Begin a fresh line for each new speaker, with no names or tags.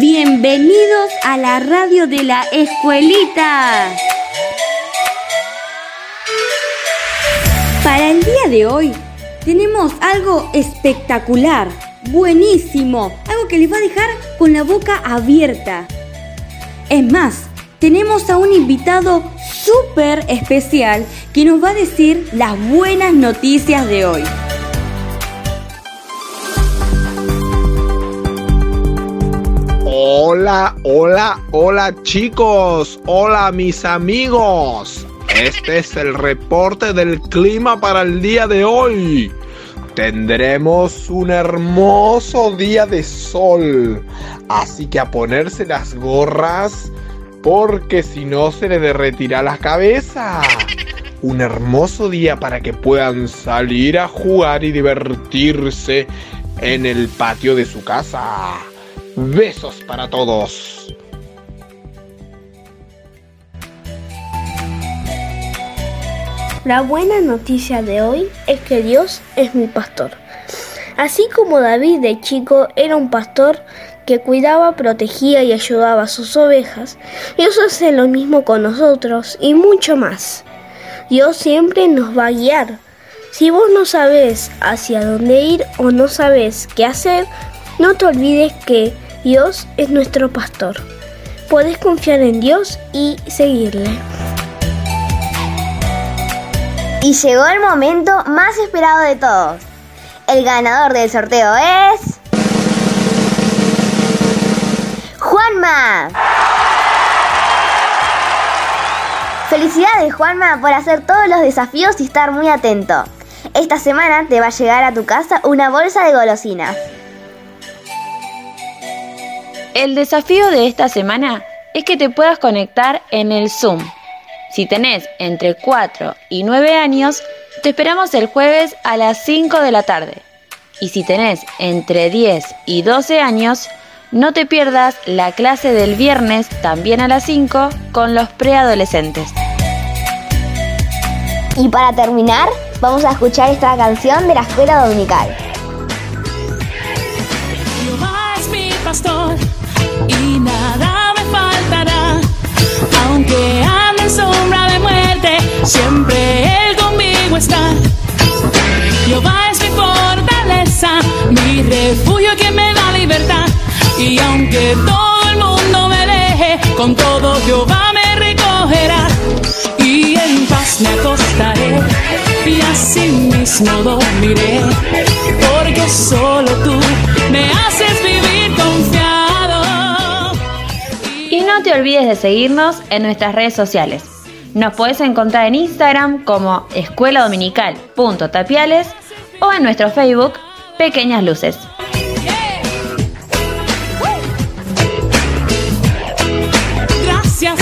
Bienvenidos a la radio de la escuelita. Para el día de hoy tenemos algo espectacular, buenísimo, algo que les va a dejar con la boca abierta. Es más, tenemos a un invitado súper especial que nos va a decir las buenas noticias de hoy.
Hola, hola, hola chicos, hola mis amigos. Este es el reporte del clima para el día de hoy. Tendremos un hermoso día de sol, así que a ponerse las gorras porque si no se le derretirá la cabeza. Un hermoso día para que puedan salir a jugar y divertirse en el patio de su casa. Besos para todos.
La buena noticia de hoy es que Dios es mi pastor. Así como David de chico era un pastor que cuidaba, protegía y ayudaba a sus ovejas, Dios hace lo mismo con nosotros y mucho más. Dios siempre nos va a guiar. Si vos no sabes hacia dónde ir o no sabes qué hacer, no te olvides que Dios es nuestro pastor. Puedes confiar en Dios y seguirle.
Y llegó el momento más esperado de todos. El ganador del sorteo es... Juanma. Felicidades Juanma por hacer todos los desafíos y estar muy atento. Esta semana te va a llegar a tu casa una bolsa de golosinas.
El desafío de esta semana es que te puedas conectar en el Zoom. Si tenés entre 4 y 9 años, te esperamos el jueves a las 5 de la tarde. Y si tenés entre 10 y 12 años, no te pierdas la clase del viernes también a las 5 con los preadolescentes.
Y para terminar, vamos a escuchar esta canción de la escuela dominical.
Jehová es mi pastor y nada me faltará. Aunque ande en sombra de muerte, siempre Él conmigo está. Jehová es mi fortaleza, mi refugio que me da libertad. Y aunque todo el mundo me deje, con todo Jehová me recogerá. Y en paz me acostaré y así mismo dormiré. Porque solo tú
no te olvides de seguirnos en nuestras redes sociales. Nos podés encontrar en Instagram como escuela escueladominical.tapiales o en nuestro Facebook Pequeñas Luces. Gracias,